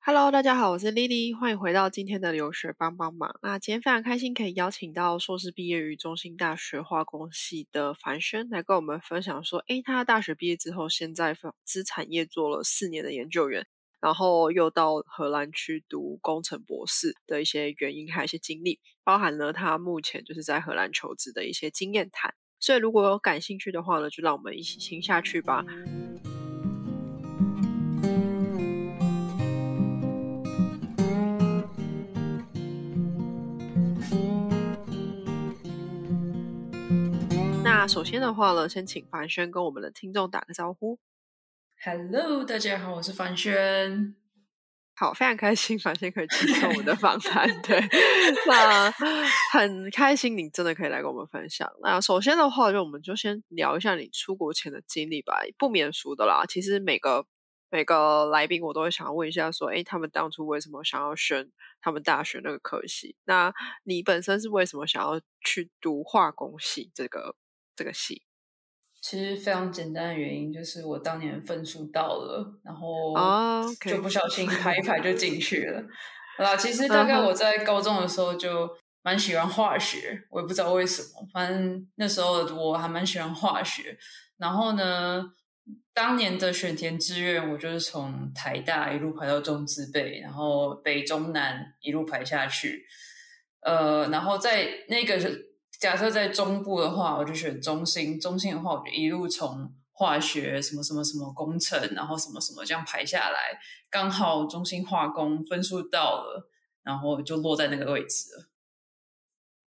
Hello，大家好，我是 Lily，欢迎回到今天的留学帮帮忙。那今天非常开心可以邀请到硕士毕业于中兴大学化工系的樊轩来跟我们分享说，诶，他大学毕业之后，现在资产业做了四年的研究员，然后又到荷兰去读工程博士的一些原因，还有一些经历，包含了他目前就是在荷兰求职的一些经验谈。所以如果有感兴趣的话呢，就让我们一起听下去吧。那首先的话呢，先请凡轩跟我们的听众打个招呼。Hello，大家好，我是凡轩。好，非常开心凡轩可以接受我们的访谈。对，那很开心你真的可以来跟我们分享。那首先的话，就我们就先聊一下你出国前的经历吧，不免俗的啦。其实每个每个来宾我都会想要问一下，说，哎，他们当初为什么想要选他们大学那个科系？那你本身是为什么想要去读化工系这个？这个戏其实非常简单的原因就是我当年分数到了，然后就不小心排一排就进去了。好啦，其实大概我在高中的时候就蛮喜欢化学，我也不知道为什么，反正那时候我还蛮喜欢化学。然后呢，当年的选填志愿，我就是从台大一路排到中资北，然后北中南一路排下去。呃，然后在那个。假设在中部的话，我就选中心；中心的话，我就一路从化学什么什么什么工程，然后什么什么这样排下来，刚好中心化工分数到了，然后就落在那个位置了。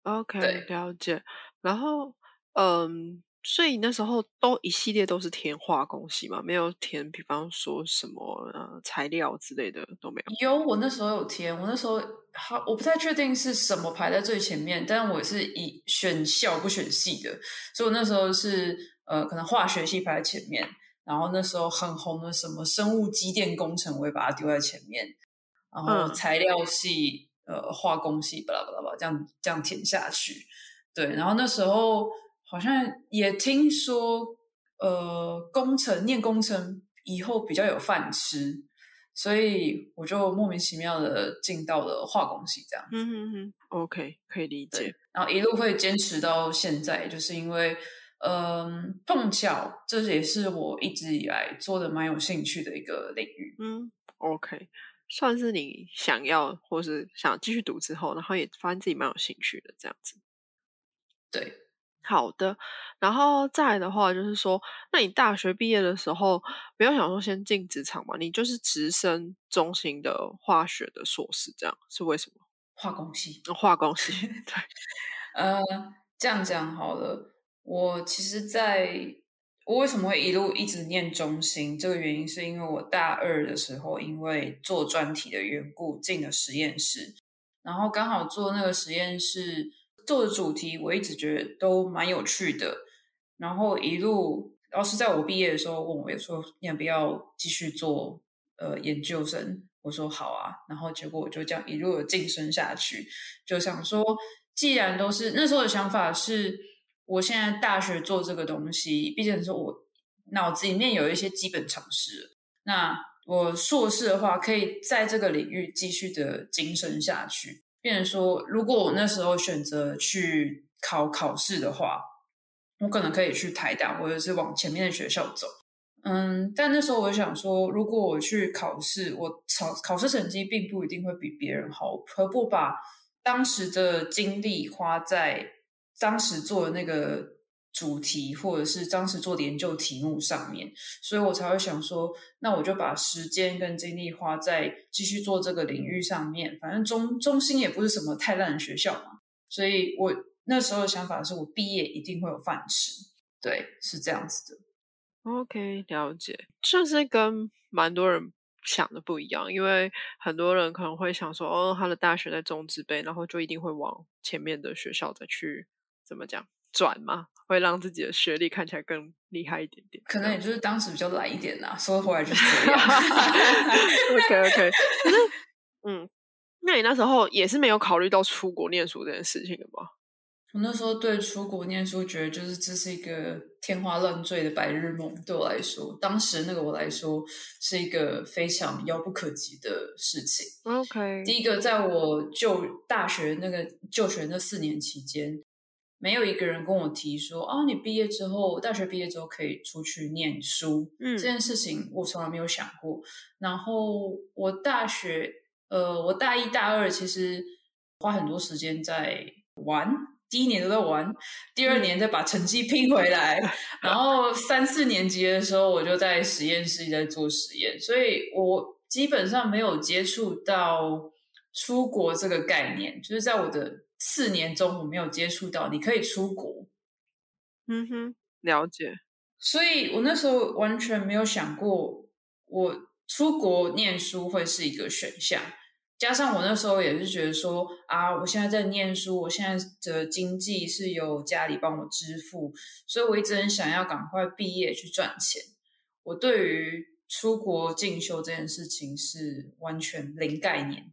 OK，了解。然后，嗯。所以那时候都一系列都是填化工系嘛，没有填，比方说什么呃材料之类的都没有。有，我那时候有填，我那时候好，我不太确定是什么排在最前面，但我是以选校不选系的，所以我那时候是呃可能化学系排在前面，然后那时候很红的什么生物机电工程，我也把它丢在前面，然后材料系呃化工系巴拉巴拉巴拉这样这样填下去，对，然后那时候。好像也听说，呃，工程念工程以后比较有饭吃，所以我就莫名其妙的进到了化工系这样。嗯嗯嗯，OK，可以理解。然后一路会坚持到现在，就是因为，嗯，碰巧这也是我一直以来做的蛮有兴趣的一个领域。嗯，OK，算是你想要或是想继续读之后，然后也发现自己蛮有兴趣的这样子。对。好的，然后再来的话就是说，那你大学毕业的时候没有想说先进职场嘛？你就是直升中心的化学的硕士，这样是为什么？化工系，化工系，对。呃，这样讲好了，我其实在我为什么会一路一直念中心？这个原因是因为我大二的时候因为做专题的缘故进了实验室，然后刚好做那个实验室。做的主题我一直觉得都蛮有趣的，然后一路老师在我毕业的时候问我，说要不要继续做呃研究生？我说好啊，然后结果我就这样一路的晋升下去，就想说，既然都是那时候的想法是，我现在大学做这个东西，毕竟是我脑子里面有一些基本常识，那我硕士的话可以在这个领域继续的晋升下去。变成说，如果我那时候选择去考考试的话，我可能可以去台大，或者是往前面的学校走。嗯，但那时候我想说，如果我去考试，我考考试成绩并不一定会比别人好，何不把当时的精力花在当时做的那个。主题或者是当时做的研究题目上面，所以我才会想说，那我就把时间跟精力花在继续做这个领域上面。反正中中心也不是什么太烂的学校嘛，所以我那时候的想法是我毕业一定会有饭吃。对，是这样子的。OK，了解，算是跟蛮多人想的不一样，因为很多人可能会想说，哦，他的大学在中职辈，然后就一定会往前面的学校再去怎么讲转嘛。会让自己的学历看起来更厉害一点点，可能也就是当时比较懒一点呐，说回来就是这样。OK OK，可是嗯，那你那时候也是没有考虑到出国念书这件事情的吗？我那时候对出国念书觉得就是这是一个天花乱坠的白日梦，对我来说，当时那个我来说是一个非常遥不可及的事情。OK，第一个，在我就大学那个就学那四年期间，没有一个人跟我提说，哦，你毕业之后，大学毕业之后可以出去念书。嗯这件事情我从来没有想过。然后我大学，呃，我大一大二其实花很多时间在玩，第一年都在玩，第二年再把成绩拼回来，然后三四年级的时候我就在实验室在做实验，所以我基本上没有接触到出国这个概念，就是在我的四年中我没有接触到你可以出国，嗯哼，了解。所以我那时候完全没有想过，我出国念书会是一个选项。加上我那时候也是觉得说啊，我现在在念书，我现在的经济是由家里帮我支付，所以我一直很想要赶快毕业去赚钱。我对于出国进修这件事情是完全零概念。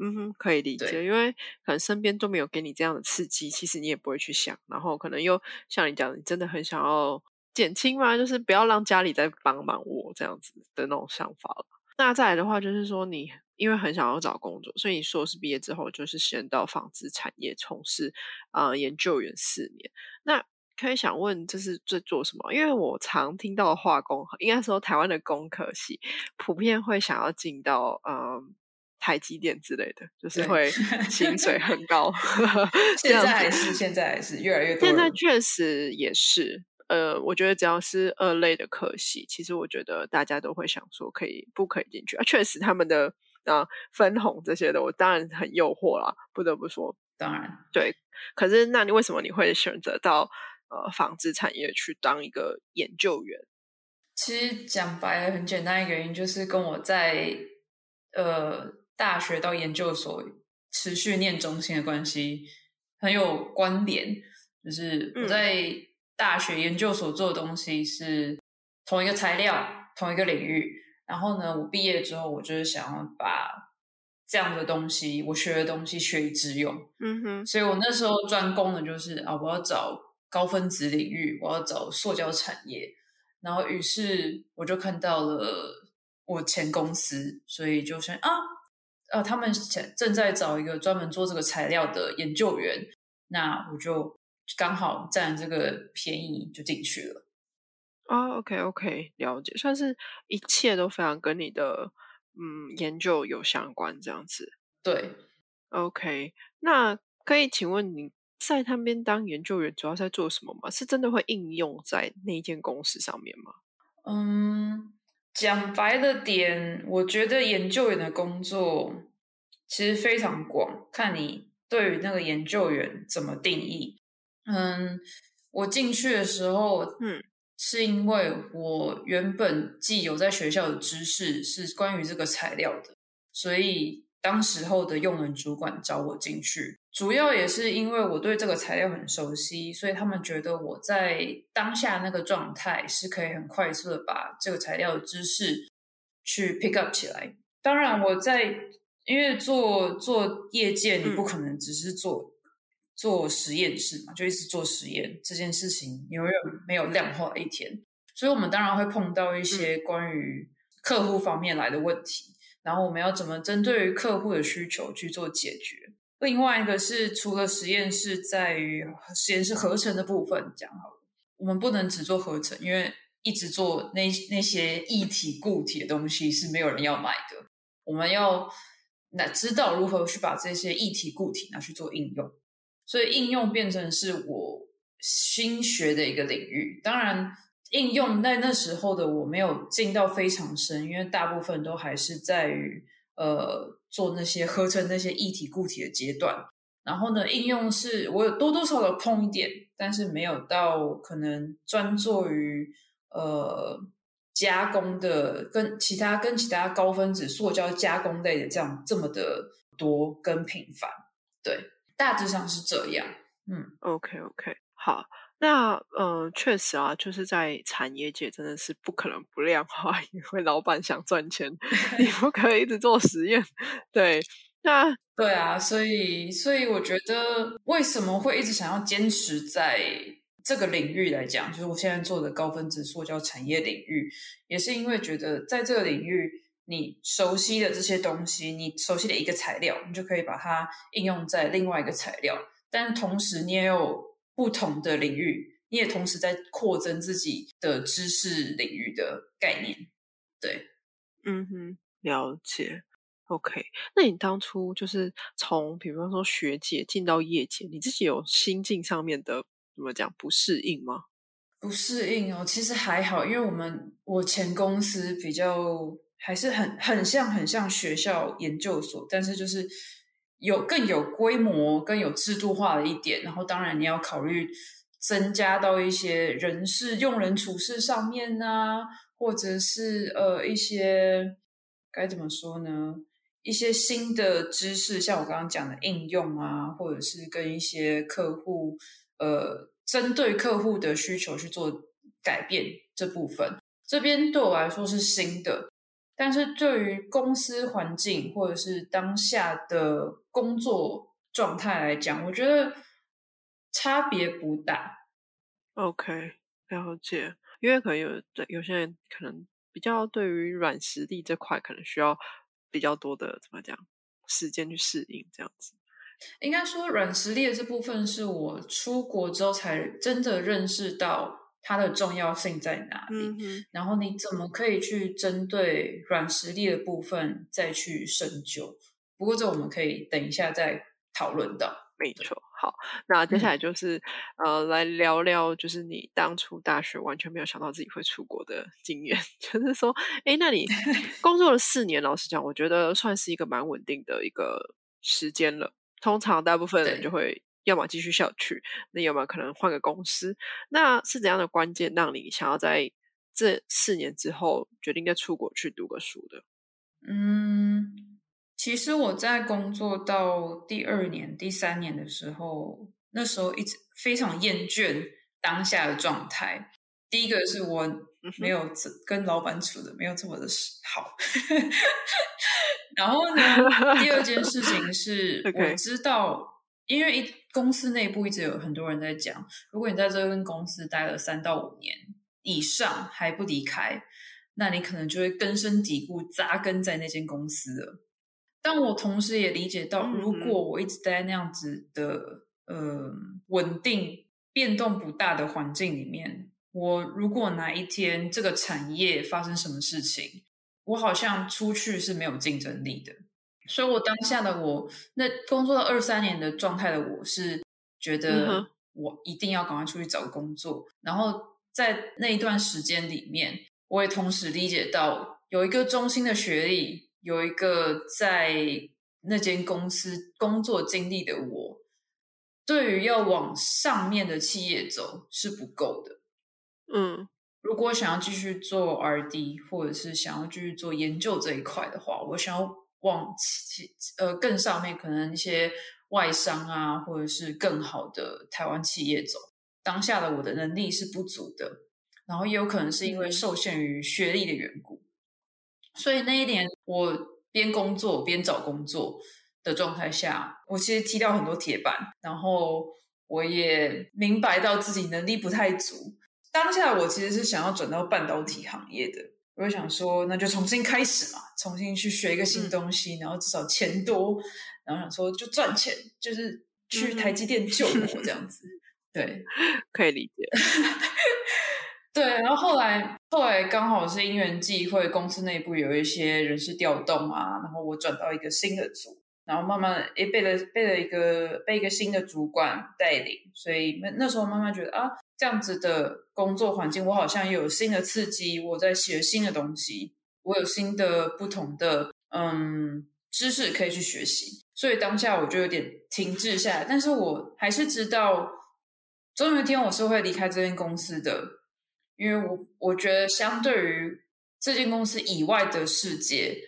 嗯哼，可以理解，因为可能身边都没有给你这样的刺激，其实你也不会去想，然后可能又像你讲，你真的很想要减轻嘛，就是不要让家里再帮忙我这样子的那种想法了。那再来的话，就是说你因为很想要找工作，所以你硕士毕业之后就是先到纺织产业从事呃研究员四年。那可以想问这是在做什么？因为我常听到化工，应该说台湾的工科系普遍会想要进到呃台积电之类的，就是对会 薪水很高。这现在还是现在还是越来越多现在人确实也是，呃，我觉得只要是二类的科系，其实我觉得大家都会想说可以不可以进去啊。确实他们的啊、分红这些的，我当然很诱惑啦，不得不说。当然对，可是那你为什么你会选择到呃纺织产业去当一个研究员？其实讲白了，很简单一个原因就是跟我在呃大学到研究所持续念中心的关系很有关联。就是我嗯在大学研究所做的东西是同一个材料、同一个领域，然后呢，我毕业之后，我就是想要把这样的东西，我学的东西学以致用。嗯哼，所以我那时候专攻的就是啊，我要找高分子领域，我要找塑胶产业。然后于是我就看到了我前公司，所以就想啊，呃，他们前正在找一个专门做这个材料的研究员，那我就刚好占这个便宜就进去了。哦，OK OK，了解，算是一切都非常跟你的嗯研究有相关这样子。对，OK，那可以请问你在那边当研究员主要在做什么吗？是真的会应用在那一间公司上面吗？嗯，讲白了点，我觉得研究员的工作其实非常广，看你对于那个研究员怎么定义。嗯，我进去的时候，嗯，是因为我原本既有在学校的知识是关于这个材料的，所以当时候的用人主管找我进去，主要也是因为我对这个材料很熟悉，所以他们觉得我在当下那个状态是可以很快速的把这个材料的知识去 pick up 起来。当然，我在因为做做业界，你不可能只是做、做实验室嘛，就一直做实验这件事情，永远没有量化的一天。所以，我们当然会碰到一些关于客户方面来的问题，然后我们要怎么针对于客户的需求去做解决。另外一个是，除了实验室，在于实验室合成的部分讲好了，我们不能只做合成，因为一直做那那些液体固体的东西是没有人要买的。我们要那知道如何去把这些液体固体拿去做应用，所以应用变成是我新学的一个领域。当然，应用在那时候的我没有进到非常深，因为大部分都还是在于呃做那些合成那些液体固体的阶段。然后呢，应用是我有多多少少碰一点，但是没有到可能专做于呃加工的，跟其他跟其他高分子塑胶加工类的这样这么的多跟频繁。对，大致上是这样。嗯，OK OK，好，那嗯、呃确实啊，就是在产业界真的是不可能不量化，因为老板想赚钱，你不可以一直做实验。对，那对啊，所以所以我觉得为什么会一直想要坚持在这个领域来讲，就是我现在做的高分子塑胶产业领域，也是因为觉得在这个领域，你熟悉的这些东西，你熟悉的一个材料，你就可以把它应用在另外一个材料，但同时你也有不同的领域，你也同时在扩增自己的知识领域的概念。对，嗯哼，了解。OK，那你当初就是从比方说学姐进到业界，你自己有心境上面的怎么讲不适应吗？不适应哦，其实还好，因为我们我前公司比较还是很很像很像学校研究所，但是就是有更有规模、更有制度化的一点，然后当然你要考虑增加到一些人事、用人处事上面啊，或者是呃一些该怎么说呢？一些新的知识，像我刚刚讲的应用啊，或者是跟一些客户，呃，针对客户的需求去做改变这部分，这边对我来说是新的。但是对于公司环境或者是当下的工作状态来讲，我觉得差别不大。OK，了解。因为可能有有些人可能比较对于软实力这块，可能需要。比较多的怎么讲时间去适应这样子，应该说软实力的这部分是我出国之后才真的认识到它的重要性在哪里。然后你怎么可以去针对软实力的部分再去深究？不过这我们可以等一下再讨论到。没错，好，那接下来就是呃，来聊聊，就是你当初大学完全没有想到自己会出国的经验，就是说，哎，那你 工作了四年，老实讲，我觉得算是一个蛮稳定的一个时间了。通常大部分人就会要么继续下去，那有没有可能换个公司？那是怎样的关键让你想要在这四年之后决定再出国去读个书的？嗯。其实我在工作到第二年、第三年的时候，那时候一直非常厌倦当下的状态。第一个是我没有跟老板处的没有这么的好，然后呢，第二件事情是 我知道，因为一公司内部一直有很多人在讲，如果你在这间公司待了三到五年以上还不离开，那你可能就会根深蒂固扎根在那间公司了。但我同时也理解到，如果我一直待在那样子的呃稳定、变动不大的环境里面，我如果哪一天这个产业发生什么事情，我好像出去是没有竞争力的。所以，我当下的我，那工作了二三年的状态的我是觉得，我一定要赶快出去找工作。然后，在那一段时间里面，我也同时理解到，有一个中心的学历。有一个在那间公司工作经历的我，对于要往上面的企业走是不够的。嗯，如果想要继续做 R&D，或者是想要继续做研究这一块的话，我想要往其呃更上面，可能一些外商啊，或者是更好的台湾企业走。当下的我的能力是不足的，然后也有可能是因为受限于学历的缘故。所以那一年，我边工作边找工作的状态下，我其实踢掉很多铁板，然后我也明白到自己能力不太足。当下我其实是想要转到半导体行业的，我就想说，那就重新开始嘛，重新去学一个新东西，然后至少钱多，然后想说就赚钱，就是去台积电救我这样子。对，可以理解。对，然后后来后来刚好是因缘际会，公司内部有一些人事调动啊，然后我转到一个新的组，然后慢慢诶被了被了一个被一个新的主管带领，所以那那时候慢慢觉得啊，这样子的工作环境，我好像有新的刺激，我在学新的东西，我有新的不同的嗯知识可以去学习，所以当下我就有点停滞下来，但是我还是知道，总有一天我是会离开这间公司的。因为我我觉得，相对于这间公司以外的世界，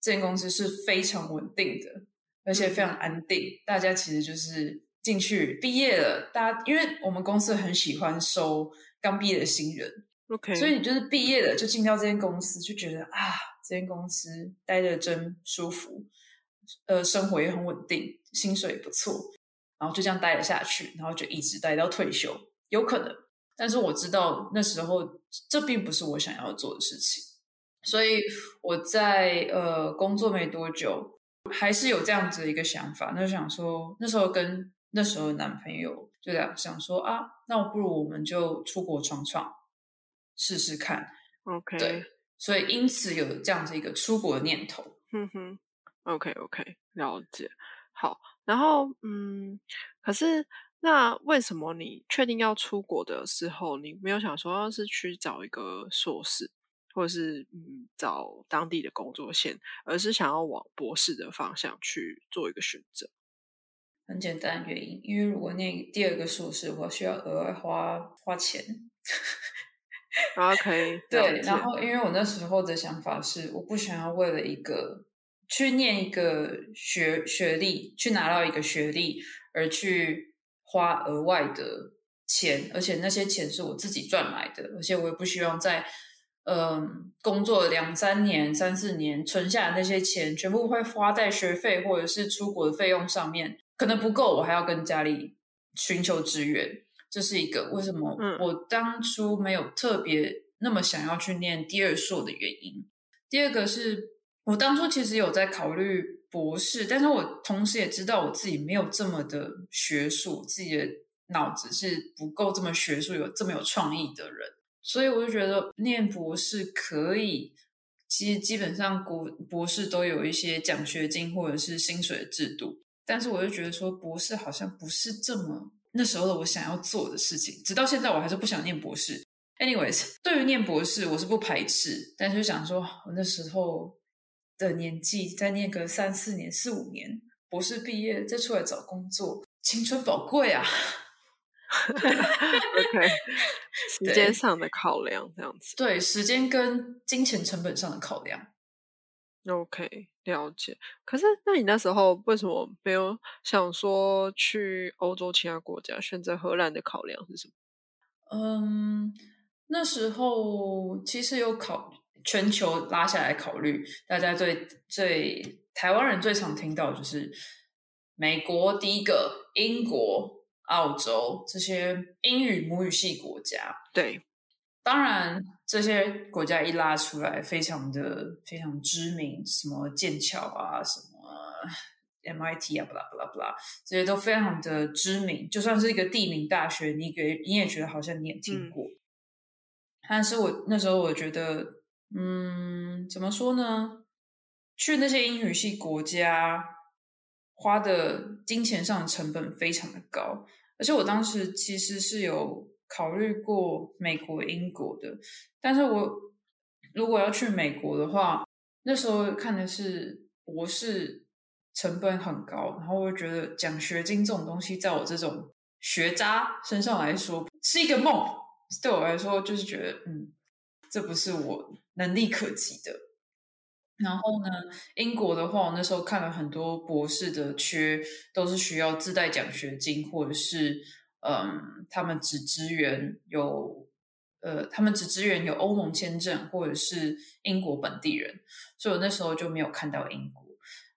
这间公司是非常稳定的，而且非常安定。大家其实就是进去毕业了，大家因为我们公司很喜欢收刚毕业的新人，OK，所以你就是毕业了就进到这间公司，就觉得啊，这间公司待着真舒服，呃，生活也很稳定，薪水也不错，然后就这样待了下去，然后就一直待到退休，有可能。但是我知道那时候这并不是我想要做的事情，所以我在呃工作没多久，还是有这样子的一个想法，那就想说那时候跟那时候的男朋友就想想说啊，那我不如我们就出国闯闯，试试看。OK，对，所以因此有这样子一个出国的念头。哼哼，OK OK，了解。好，然后嗯，可是那为什么你确定要出国的时候，你没有想说要是去找一个硕士，或者是嗯找当地的工作线，而是想要往博士的方向去做一个选择？很简单的原因，因为如果念第二个硕士，我需要额外花花钱。然后可以 对，然后因为我那时候的想法是，我不想要为了一个去念一个学学历，去拿到一个学历，而去花额外的钱，而且那些钱是我自己赚来的，而且我也不希望在嗯工作两三年、三四年存下的那些钱，全部会花在学费或者是出国的费用上面，可能不够，我还要跟家里寻求支援。这是一个为什么嗯我当初没有特别那么想要去念第二硕的原因。第二个是我当初其实有在考虑博士，但是我同时也知道我自己没有这么的学术，自己的脑子是不够这么学术、有这么有创意的人，所以我就觉得念博士可以。其实基本上国博士都有一些奖学金或者是薪水的制度，但是我就觉得说博士好像不是这么那时候的我想要做的事情，直到现在我还是不想念博士。Anyways，对于念博士我是不排斥，但是就想说我那时候的年纪再念个三四年、四五年，博士毕业再出来找工作，青春宝贵啊！OK，时对间上的考量这样子。对，时间跟金钱成本上的考量。OK，了解。可是，那你那时候为什么没有想说去欧洲其他国家，选择荷兰的考量是什么？嗯，那时候其实有考全球拉下来考虑，大家最最台湾人最常听到就是美国第一个，英国、澳洲这些英语母语系国家。对，当然，这些国家一拉出来，非常的非常知名，什么剑桥啊，什么 MIT 啊，巴拉巴拉巴拉，这些都非常的知名。就算是一个地名大学，你给你也觉得好像你也听嗯过。但是我那时候我觉得，嗯，怎么说呢？去那些英语系国家，花的金钱上的成本非常的高，而且我当时其实是有考虑过美国、英国的，但是我如果要去美国的话，那时候看的是博士成本很高，然后我就觉得奖学金这种东西，在我这种学渣身上来说是一个梦，对我来说就是觉得，嗯，这不是我能力可及的。然后呢，英国的话，我那时候看了很多博士的缺，都是需要自带奖学金，或者是嗯，他们只支援有呃，他们只支援有欧盟签证或者是英国本地人，所以我那时候就没有看到英国。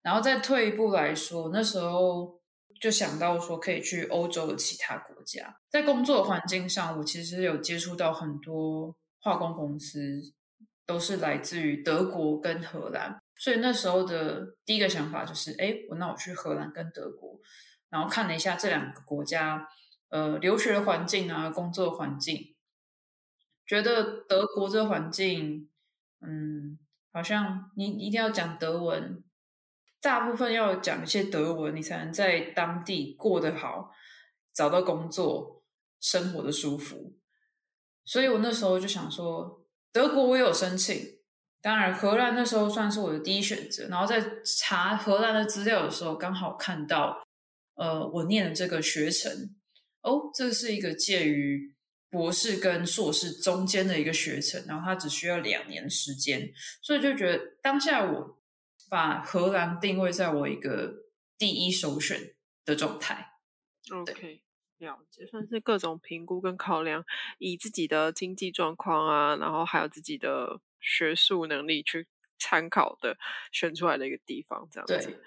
然后再退一步来说，那时候就想到说可以去欧洲的其他国家，在工作环境上，我其实有接触到很多化工公司，都是来自于德国跟荷兰，所以那时候的第一个想法就是，哎，我那我去荷兰跟德国，然后看了一下这两个国家，呃，留学的环境啊，工作环境，觉得德国这个环境，嗯，好像你一定要讲德文，大部分要讲一些德文，你才能在当地过得好，找到工作，生活的舒服。所以我那时候就想说，德国我有申请，当然荷兰那时候算是我的第一选择。然后在查荷兰的资料的时候，刚好看到，呃，我念的这个学程，哦，这是一个介于博士跟硕士中间的一个学程，然后它只需要两年时间，所以就觉得当下我把荷兰定位在我一个第一首选的状态。OK，了解，算是各种评估跟考量，以自己的经济状况啊，然后还有自己的学术能力去参考的，选出来的一个地方，这样子。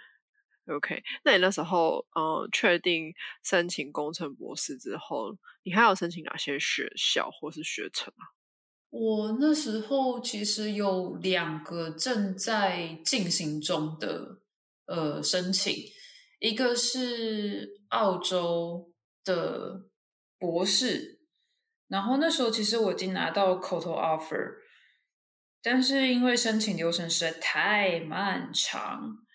OK，那你那时候呃确定申请工程博士之后，你还要申请哪些学校或是学程啊？我那时候其实有两个正在进行中的呃申请，一个是澳洲的博士，然后那时候其实我已经拿到口头 offer，但是因为申请流程实在太漫长。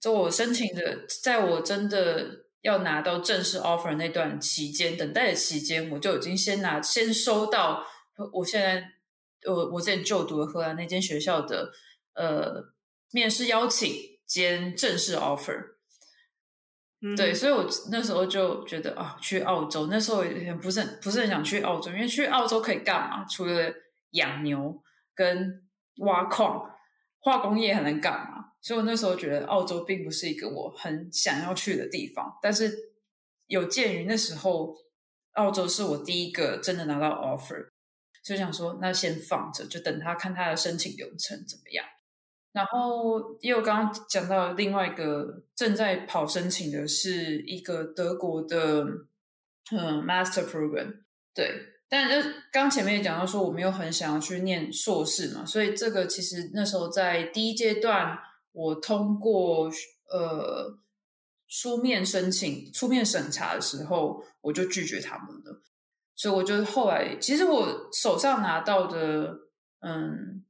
就我申请的，在我真的要拿到正式 offer 那段期间，等待的期间，我就已经先拿先收到我现在我我之前就读的荷兰那间学校的呃面试邀请兼正式 offer。对，所以我那时候就觉得啊，去澳洲那时候也不是很不是很想去澳洲，因为去澳洲可以干嘛？除了养牛跟挖矿，化工业还能干嘛？所以我那时候觉得澳洲并不是一个我很想要去的地方，但是有鉴于那时候澳洲是我第一个真的拿到 offer，就想说那先放着，就等他看他的申请流程怎么样。然后也有刚刚讲到另外一个正在跑申请的是一个德国的嗯 master program，对。但就刚前面也讲到说我没有很想要去念硕士嘛，所以这个其实那时候在第一阶段。我通过呃书面申请、书面审查的时候，我就拒绝他们了。所以我就后来，其实我手上拿到的嗯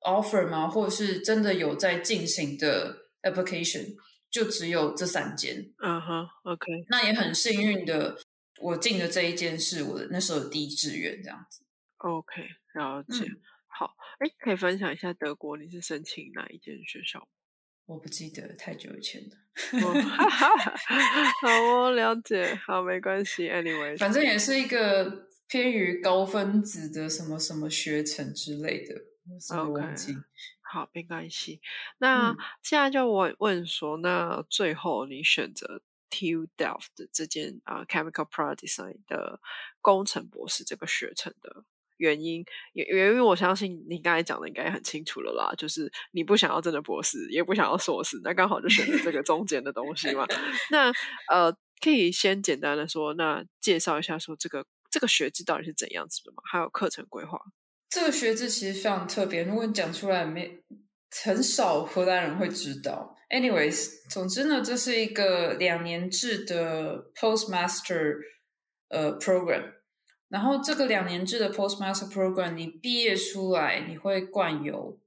offer 嘛，或者是真的有在进行的 application，就只有这三间。嗯哼，OK。那也很幸运的，我进的这一间是我的那时候的第一志愿，这样子。OK，了解。好，哎，可以分享一下德国你是申请哪一间学校？我不记得太久以前的，好哦，了解，好，没关系，anyway，反正也是一个偏于高分子的什么什么学程之类的，OK，好，没关系。那现在就我问说，那最后你选择 TU Delft 的这件啊 Chemical Product Design 的工程博士这个学程的？原因，也原因，我相信你刚才讲的应该很清楚了啦，就是你不想要真的博士，也不想要硕士，那刚好就选择这个中间的东西嘛。那呃，可以先简单的说，那介绍一下说这个这个学制到底是怎样子的嘛？还有课程规划。这个学制其实非常特别，如果你讲出来，没很少荷兰人会知道。Anyways，总之呢，这是一个两年制的 Postmaster 呃 program。然后这个两年制的 Postmaster Program，你毕业出来你会冠有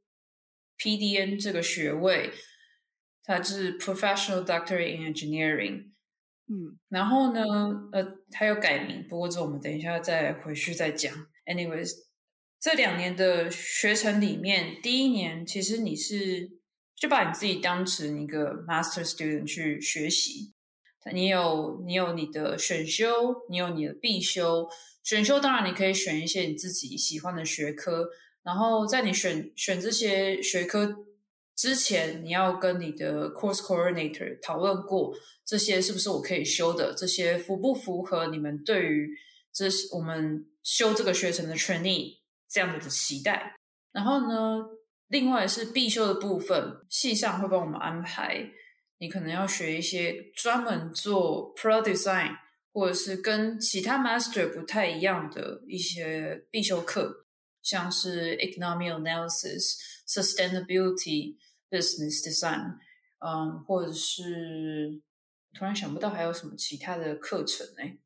PDN 这个学位，它是 Professional Doctorate in Engineering。嗯，然后呢，呃，它又改名，不过这我们等一下再回去再讲。Anyways，这两年的学程里面，第一年其实你是就把你自己当成一个 Master Student 去学习，你有你有你的选修，你有你的必修。选修当然你可以选一些你自己喜欢的学科，然后在你选选这些学科之前，你要跟你的 course coordinator 讨论过这些是不是我可以修的，这些符不符合你们对于这我们修这个学程的权利这样子的期待。然后呢，另外是必修的部分，系上会帮我们安排，你可能要学一些专门做 product design。或者是跟其他 master 不太一样的一些必修课，像是 economic analysis、sustainability、business design，嗯，或者是突然想不到还有什么其他的课程呢？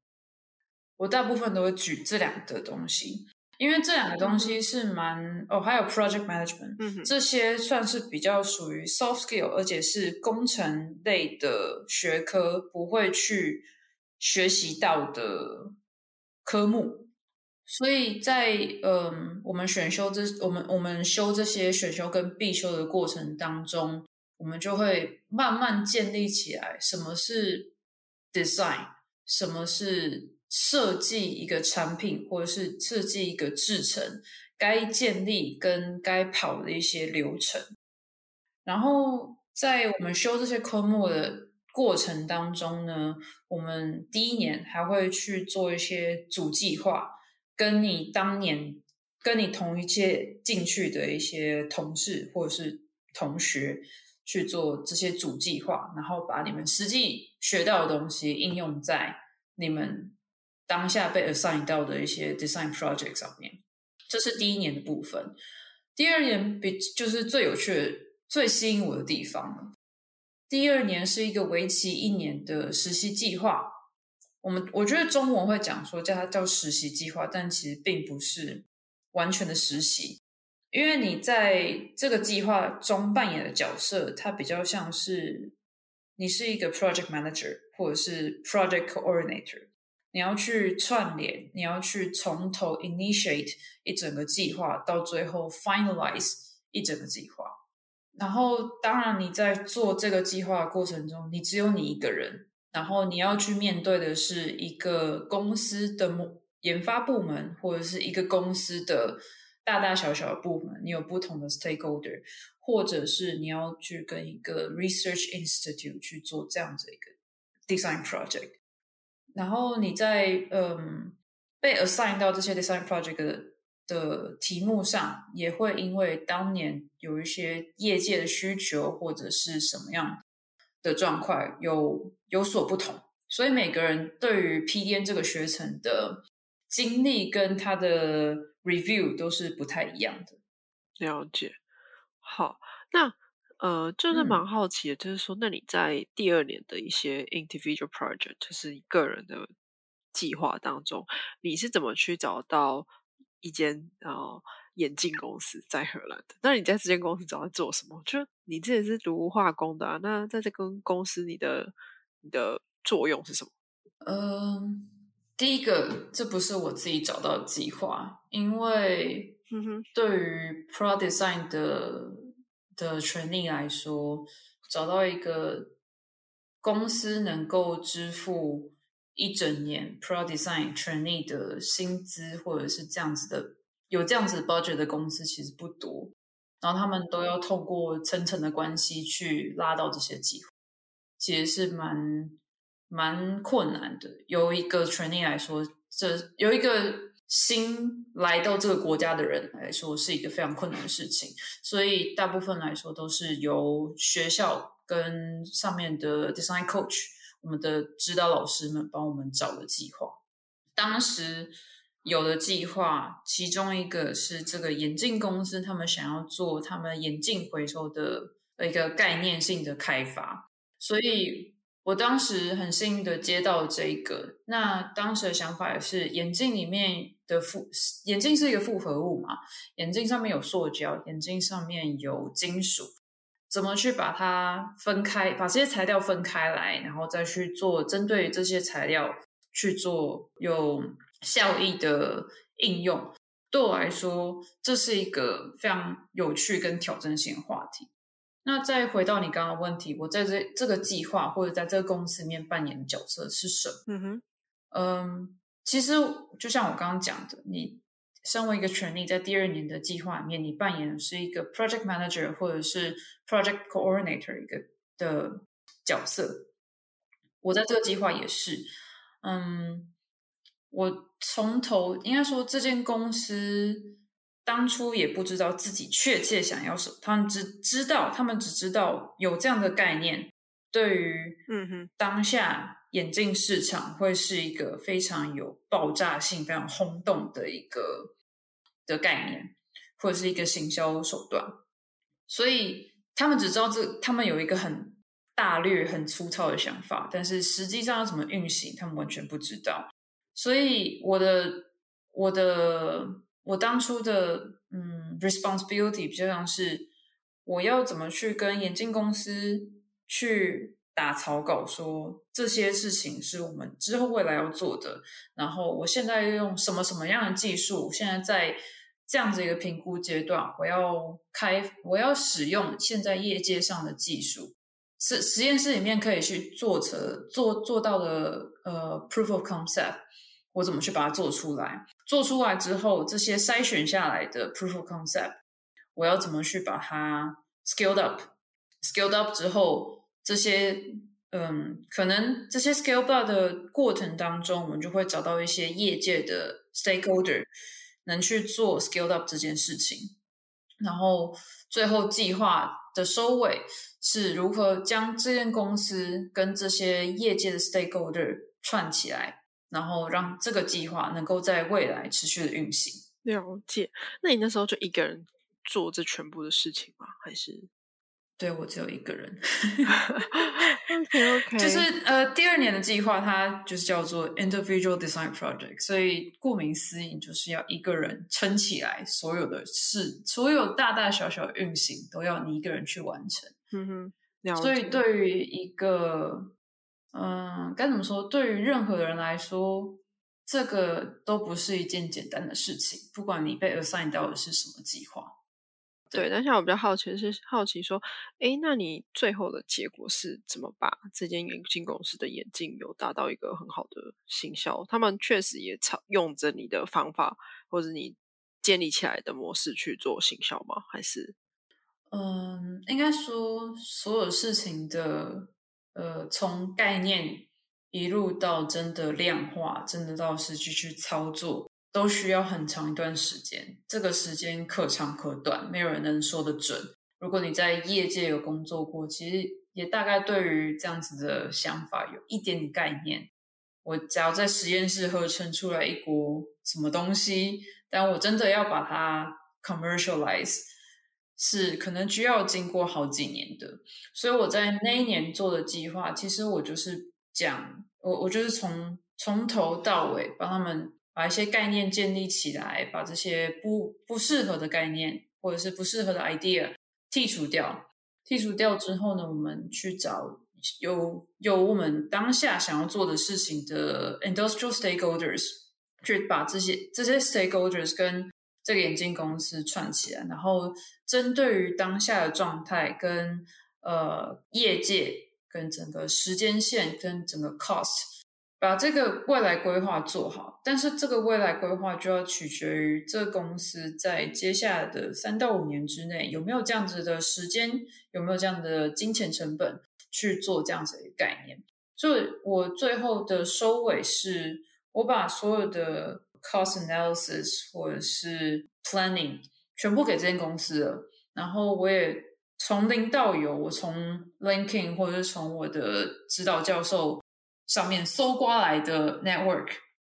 我大部分都会举这两个东西，因为这两个东西是蛮哦，还有 project management，这些算是比较属于 soft skill，而且是工程类的学科，不会去。学习到的科目，所以在嗯，我们选修这我们我们修这些选修跟必修的过程当中，我们就会慢慢建立起来什么是 design，什么是设计一个产品或者是设计一个制程，该建立跟该跑的一些流程。然后在我们修这些科目的。过程当中呢，我们第一年还会去做一些主计划，跟你当年跟你同一届进去的一些同事或者是同学去做这些主计划，然后把你们实际学到的东西应用在你们当下被 assign 到的一些 design project 上面。这是第一年的部分。第二年比就是最有趣、最吸引我的地方了。第二年是一个为期一年的实习计划。我们我觉得中文会讲说叫它叫实习计划，但其实并不是完全的实习，因为你在这个计划中扮演的角色，它比较像是你是一个 project manager 或者是 project coordinator，你要去串联，你要去从头 initiate 一整个计划，到最后 finalize 一整个计划。然后，当然你在做这个计划的过程中，你只有你一个人。然后你要去面对的是一个公司的研发部门，或者是一个公司的大大小小的部门，你有不同的 stakeholder，或者是你要去跟一个 research institute 去做这样子一个 design project。然后你在嗯被 assign 到这些 design project 的题目上，也会因为当年有一些业界的需求或者是什么样。的状况有有所不同，所以每个人对于 PDN 这个学程的经历跟他的 review 都是不太一样的。了解，好，那呃，就是蛮好奇的，就是说，那你在第二年的一些 individual project，就是个人的计划当中，你是怎么去找到一间啊？眼镜公司在荷兰的，那你在这间公司主要做什么？就你自己是读化工的啊，那在这跟公司你的你的作用是什么？嗯，第一个，这不是我自己找到的计划，因为对于 Pro Design 的的权利来说，找到一个公司能够支付一整年 Pro Design 权利的薪资，或者是这样子的。有这样子 budget 的公司其实不多，然后他们都要透过层层的关系去拉到这些机会，其实是蛮蛮困难的。有一个 training 来说，这有一个新来到这个国家的人来说，是一个非常困难的事情。所以大部分来说都是由学校跟上面的 design coach，我们的指导老师们帮我们找的计划。当时。有的计划，其中一个是这个眼镜公司，他们想要做他们眼镜回收的一个概念性的开发，所以我当时很幸运的接到这个。那当时的想法也是，眼镜里面的复眼镜是一个复合物嘛，眼镜上面有塑胶，眼镜上面有金属，怎么去把它分开，把这些材料分开来，然后再去做针对这些材料去做有。效益的应用对我来说，这是一个非常有趣跟挑战性的话题。那再回到你刚刚问题，我在这这个计划或者在这个公司里面扮演的角色是什么？嗯哼，嗯，其实就像我刚刚讲的，你身为一个权利，在第二年的计划里面，你扮演的是一个 project manager 或者是 project coordinator 一个的角色。我在这个计划也是，嗯。我从头应该说，这间公司当初也不知道自己确切想要什么，他们只知道，他们只知道有这样的概念，对于嗯哼当下眼镜市场会是一个非常有爆炸性、非常轰动的一个的概念，或者是一个行销手段，所以他们只知道这，他们有一个很大略、很粗糙的想法，但是实际上要怎么运行，他们完全不知道。所以我的我的我当初的嗯 responsibility 比较像是我要怎么去跟眼镜公司去打草稿，说这些事情是我们之后未来要做的。然后我现在用什么什么样的技术？现在在这样子一个评估阶段，我要开我要使用现在业界上的技术，实实验室里面可以去做成做做到的呃 proof of concept。我怎么去把它做出来？做出来之后，这些筛选下来的 proof of concept，我要怎么去把它 scaled up？scaled up 之后，这些嗯，可能这些 scale up 的过程当中，我们就会找到一些业界的 stakeholder，能去做 scale up 这件事情。然后最后计划的收尾是如何将这间公司跟这些业界的 stakeholder 串起来，然后让这个计划能够在未来持续的运行。了解。那你那时候就一个人做这全部的事情吗？还是？对我只有一个人。OK OK，就是呃，第二年的计划它就是叫做 Individual Design Project，所以顾名思义，就是要一个人撑起来所有的事，所有大大小小运行都要你一个人去完成。嗯哼，所以对于一个嗯，该怎么说？对于任何人来说，这个都不是一件简单的事情，不管你被 assign 到的是什么计划。对，但像我比较好奇是好奇说，哎，那你最后的结果是怎么把这间眼镜公司的眼镜有达到一个很好的行销？他们确实也操用着你的方法或者你建立起来的模式去做行销吗？还是？嗯，应该说所有事情的呃，从概念一路到真的量化，真的到实际去操作。都需要很长一段时间，这个时间可长可短，没有人能说得准。如果你在业界有工作过，其实也大概对于这样子的想法有一点点概念。我只要在实验室合成出来一锅什么东西，但我真的要把它 commercialize，是可能需要经过好几年的。所以我在那一年做的计划，其实我就是讲，我我就是从从头到尾帮他们。把一些概念建立起来，把这些不不适合的概念或者是不适合的 idea 剔除掉。剔除掉之后呢，我们去找有有我们当下想要做的事情的 industrial stakeholders，去把这些这些 stakeholders 跟这个眼镜公司串起来，然后针对于当下的状态跟呃业界跟整个时间线跟整个 cost。把这个未来规划做好，但是这个未来规划就要取决于这公司在接下来的三到五年之内有没有这样子的时间，有没有这样的金钱成本去做这样子的概念。所以我最后的收尾是，我把所有的 cost analysis 或者是 planning 全部给这间公司了，然后我也从零到有，我从 linking 或者是从我的指导教授。上面搜刮来的 network，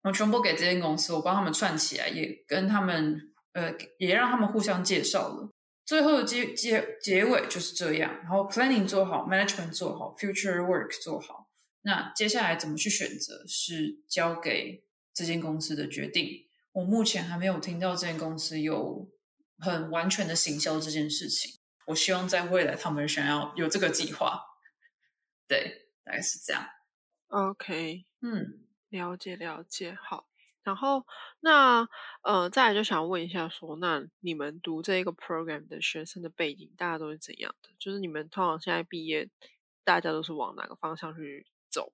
我全部给这间公司，我帮他们串起来，也跟他们呃，也让他们互相介绍了。最后的结结结尾就是这样。然后 planning 做好，management 做好，future work 做好。那接下来怎么去选择，是交给这间公司的决定。我目前还没有听到这间公司有很完全的行销这件事情。我希望在未来他们想要有这个计划。对，大概是这样。OK，嗯，了解了解，好。然后那呃，再来就想问一下，说那你们读这一个 program 的学生的背景，大家都是怎样的？就是你们通常现在毕业，大家都是往哪个方向去走？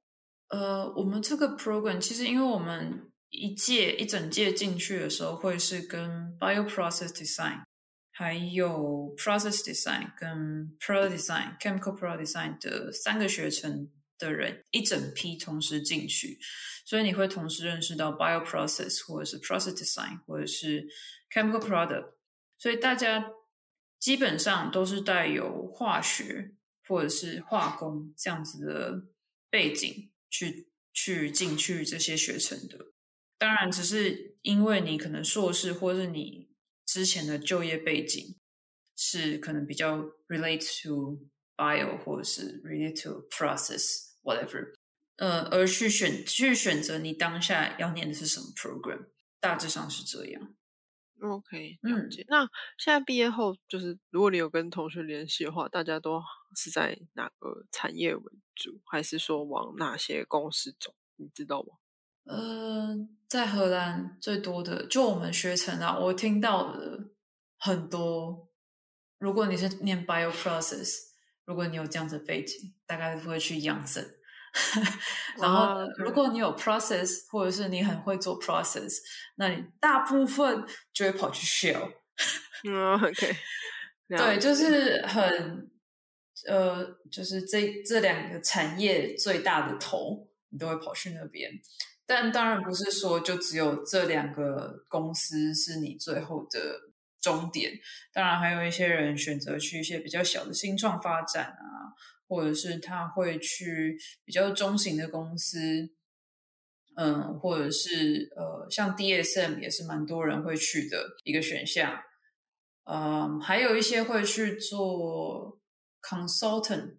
呃，我们这个 program 其实因为我们一届一整届进去的时候，会是跟 bio process design，还有 process design 跟 product design，chemical product design 的三个学程。的人一整批同时进去，所以你会同时认识到 bio process 或者是 process design 或者是 chemical product，所以大家基本上都是带有化学或者是化工这样子的背景去去进去这些学程的。当然，只是因为你可能硕士或是你之前的就业背景是可能比较 relate to bio 或者是 relate to process。whatever，呃，而去选去选择你当下要念的是什么 program，大致上是这样。OK，嗯。那现在毕业后，就是如果你有跟同学联系的话，大家都是在哪个产业为主，还是说往哪些公司走？你知道吗？呃，在荷兰最多的，就我们学程啊，我听到的很多。如果你是念 bio process。如果你有这样子背景，大概会去养生。然后，如果你有 process，或者是你很会做 process，那你大部分就会跑去 shell。嗯，OK。对，就是很呃，就是这这两个产业最大的头，你都会跑去那边。但当然不是说就只有这两个公司是你最后的终点。当然，还有一些人选择去一些比较小的新创发展啊，或者是他会去比较中型的公司，嗯，或者是呃，像 DSM 也是蛮多人会去的一个选项。嗯，还有一些会去做 consultant。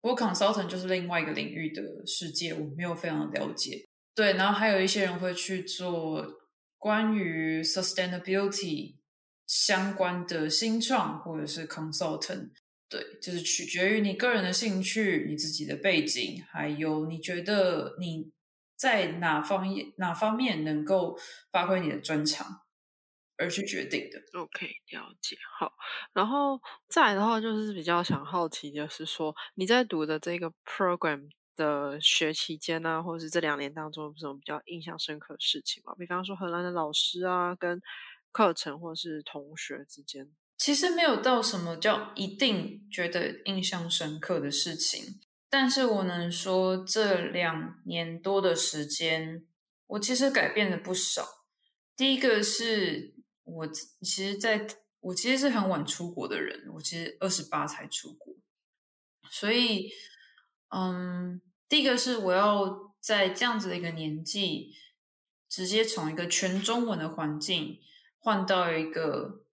不过，consultant 就是另外一个领域的世界，我没有非常的了解。对，然后还有一些人会去做关于 sustainability 相关的新创，或者是 consultant。对，就是取决于你个人的兴趣、你自己的背景，还有你觉得你在哪方哪方面能够发挥你的专长。而去决定的。OK，了解。好，然后再来的话，就是比较想好奇，就是说你在读的这个 program 的学期间呢，或者是这两年当中，有什么比较印象深刻的事情吗？比方说荷兰的老师啊，跟课程或是同学之间，其实没有到什么叫一定觉得印象深刻的事情。但是我能说，这两年多的时间，我其实改变了不少。第一个是。我其实，在我其实是很晚出国的人，我其实二十八才出国，所以，嗯，第一个是我要在这样子的一个年纪，直接从一个全中文的环境换到一个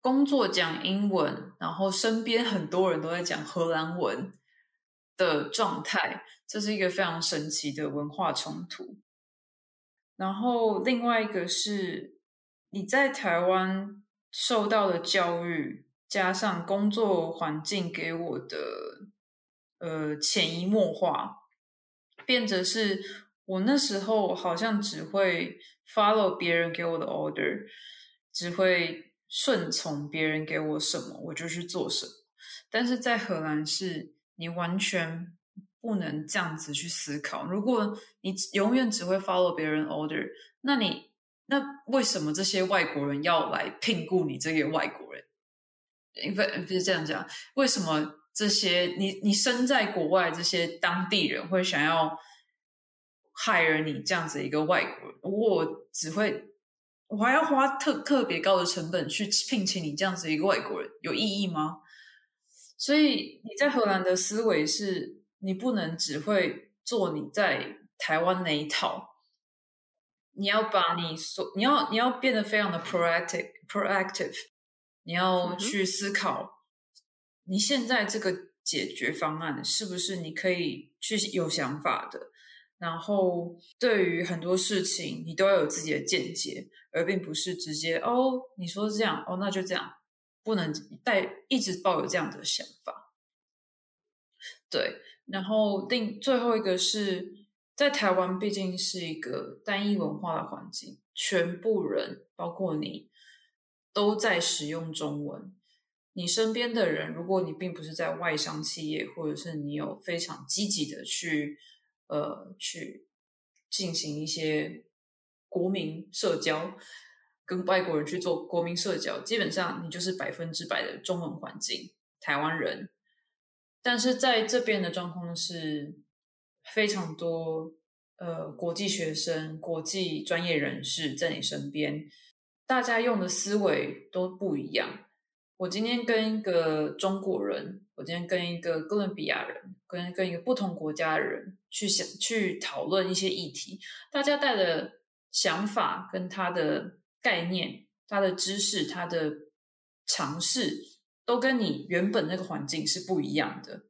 工作讲英文，然后身边很多人都在讲荷兰文的状态，这是一个非常神奇的文化冲突。然后另外一个是。你在台湾受到的教育，加上工作环境给我的呃潜移默化，变得是我那时候好像只会 follow 别人给我的 order，只会顺从别人给我什么我就去做什么。但是在荷兰是，你完全不能这样子去思考。如果你永远只会 follow 别人 order，那你。那为什么这些外国人要来聘雇你这个外国人？因为不是这样讲，为什么这些你你身在国外这些当地人会想要 hire 你这样子一个外国人？我只会我还要花特特别高的成本去聘请你这样子一个外国人，有意义吗？所以你在荷兰的思维是，你不能只会做你在台湾那一套。你要把你所你要你要变得非常的 proactive proactive，你要去思考你现在这个解决方案是不是你可以去有想法的，然后对于很多事情你都要有自己的见解，而并不是直接哦你说这样哦那就这样，不能带一直抱有这样的想法。对，然后另最后一个是。在台湾毕竟是一个单一文化的环境，全部人包括你都在使用中文。你身边的人，如果你并不是在外商企业，或者是你有非常积极的去呃去进行一些国民社交，跟外国人去做国民社交，基本上你就是百分之百的中文环境，台湾人。但是在这边的状况是。非常多呃，国际学生、国际专业人士在你身边，大家用的思维都不一样。我今天跟一个中国人，我今天跟一个哥伦比亚人，跟跟一个不同国家的人去想去讨论一些议题，大家带的想法跟他的概念、他的知识、他的尝试，都跟你原本那个环境是不一样的。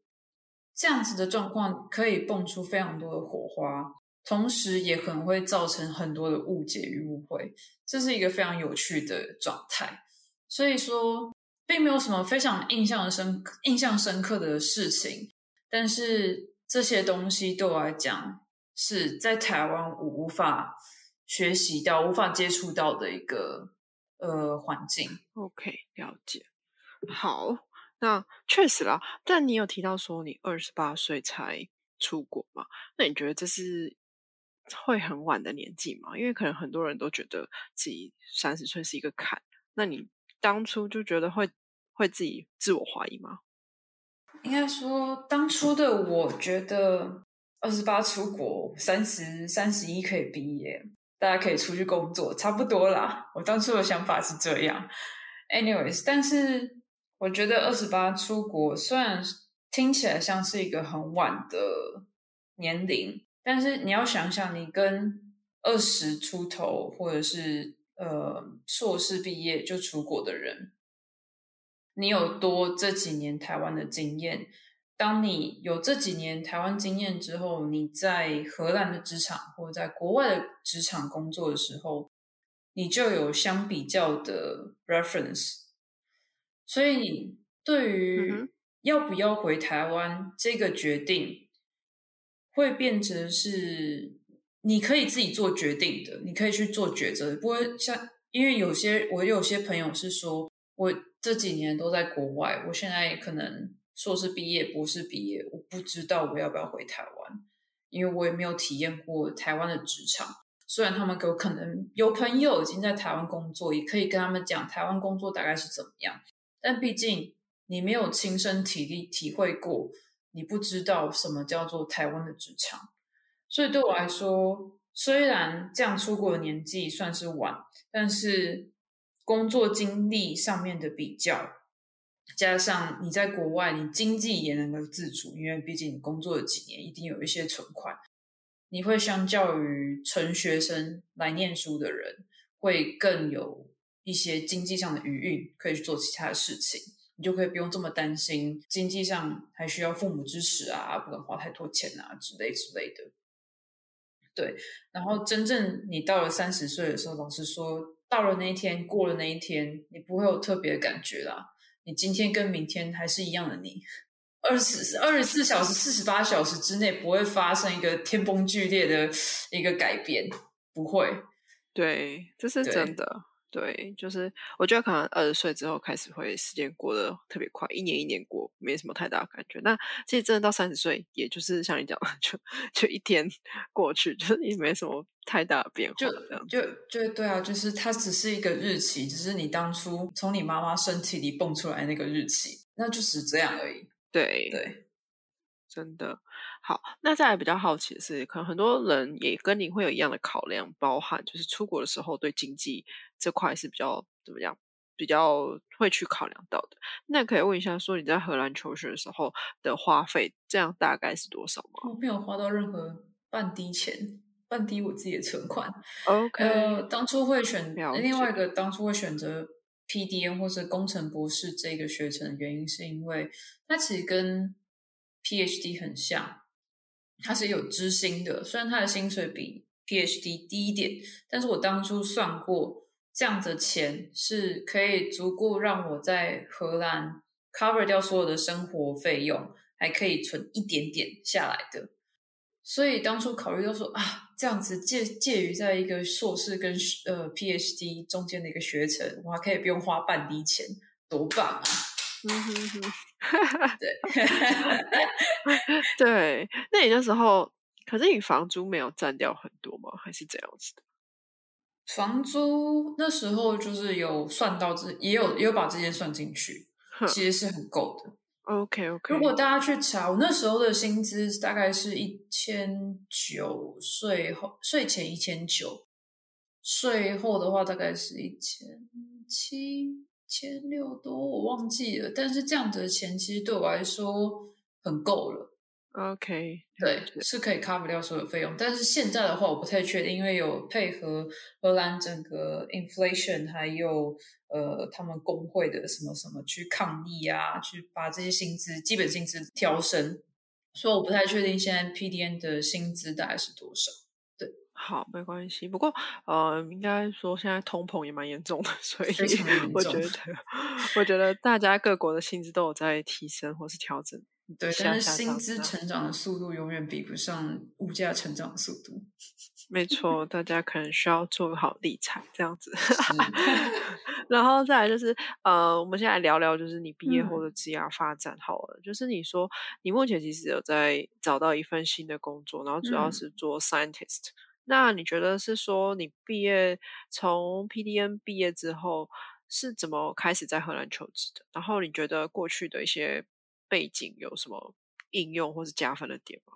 这样子的状况可以蹦出非常多的火花，同时也可能会造成很多的误解与误会，这是一个非常有趣的状态。所以说，并没有什么非常印象深、印象深刻的事情，但是这些东西对我来讲是在台湾我无法学习到、无法接触到的一个呃环境。OK，了解。好。那确实啦，但你有提到说你二十八岁才出国嘛？那你觉得这是会很晚的年纪吗？因为可能很多人都觉得自己三十岁是一个坎。那你当初就觉得会会自己自我怀疑吗？应该说，当初的我觉得二十八出国，三十三十一可以毕业。大家可以出去工作，差不多啦。我当初的想法是这样。Anyways，但是我觉得二十八出国虽然听起来像是一个很晚的年龄，但是你要想想，你跟二十出头或者是呃硕士毕业就出国的人，你有多这几年台湾的经验。当你有这几年台湾经验之后，你在荷兰的职场或者在国外的职场工作的时候，你就有相比较的 reference。所以你，对于要不要回台湾这个决定，会变成是你可以自己做决定的，你可以去做抉择。不过像，因为有些我有些朋友是说，我这几年都在国外，我现在可能。硕士毕业，博士毕业，我不知道我要不要回台湾，因为我也没有体验过台湾的职场。虽然他们有可能有朋友已经在台湾工作，也可以跟他们讲台湾工作大概是怎么样，但毕竟你没有亲身体力体会过，你不知道什么叫做台湾的职场。所以对我来说，虽然这样出国的年纪算是晚，但是工作经历上面的比较。加上你在国外，你经济也能够自主，因为毕竟你工作了几年，一定有一些存款。你会相较于纯学生来念书的人，会更有一些经济上的余裕，可以去做其他的事情。你就可以不用这么担心经济上还需要父母支持啊，不能花太多钱啊之类之类的。对，然后真正你到了三十岁的时候，老实说，到了那一天，过了那一天，你不会有特别的感觉啦。你今天跟明天还是一样的你，二十二十四小时、四十八小时之内不会发生一个天崩剧烈的一个改变，不会。对，这是真的。对，就是我觉得可能二十岁之后开始会时间过得特别快，一年一年过，没什么太大感觉。那其实真的到三十岁，也就是像你讲的，就就一天 过去，就是也没什么太大的变化。就就就对啊，就是它只是一个日期，只是你当初从你妈妈身体里蹦出来那个日期，那就是这样而已。对对，真的。好，那再来比较好奇的是，可能很多人也跟你会有一样的考量，包含就是出国的时候对经济这块是比较怎么样，比较会去考量到的。那可以问一下，说你在荷兰求学的时候的花费，这样大概是多少吗？我没有花到任何半滴钱，半滴我自己的存款。OK，呃，当初会选另外一个，当初会选择 PDN 或者工程博士这个学程的原因，是因为它其实跟 PhD 很像。他是有知薪的，虽然他的薪水比 PhD 低一点，但是我当初算过，这样的钱是可以足够让我在荷兰 cover 掉所有的生活费用，还可以存一点点下来的。所以当初考虑到说啊，这样子介介于在一个硕士跟呃 PhD 中间的一个学程，我还可以不用花半滴钱，多棒啊！嗯哼哼。对，对，那你那时候，可是你房租没有占掉很多吗？还是怎样子的？房租那时候就是有算到这，也有也有把这些算进去，其实是很够的。OK OK。如果大家去查，我那时候的薪资大概是一千九，税后税前一千九，税后的话大概是一千七。千六多，我忘记了。但是这样子的钱其实对我来说很够了。OK，对，是可以 cover 掉所有费用。但是现在的话，我不太确定，因为有配合荷兰整个 inflation，还有呃他们工会的什么什么去抗议啊，去把这些薪资基本薪资调升，所以我不太确定现在 PDN 的薪资大概是多少。好，没关系。不过，呃，应该说现在通膨也蛮严重的，所以我觉得，我觉得大家各国的薪资都有在提升或是调整。对，但是薪资成长的速度永远比不上物价成长的速度。没错，大家可能需要做好理财这样子。然后再来就是，呃，我们现在聊聊就是你毕业后的职业发展好了。就是你说你目前其实有在找到一份新的工作，然后主要是做 scientist。那你觉得是说你毕业从 PDN 毕业之后是怎么开始在荷兰求职的？然后你觉得过去的一些背景有什么应用或是加分的点吗？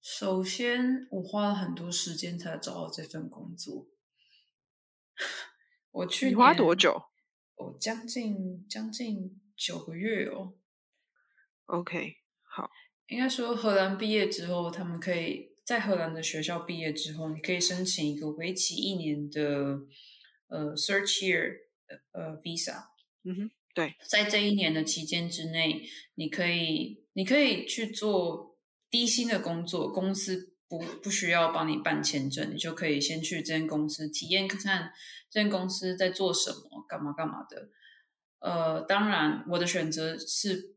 首先，我花了很多时间才找到这份工作。我去你花多久我将近将近九个月哦。？OK，好，应该说，荷兰毕业之后，他们可以在荷兰的学校毕业之后，你可以申请一个为期一年的呃 search year 呃 visa。嗯哼，对，在这一年的期间之内，你可以你可以去做低薪的工作，公司不不需要帮你办签证，你就可以先去这间公司体验看看这间公司在做什么，干嘛干嘛的。呃，当然，我的选择是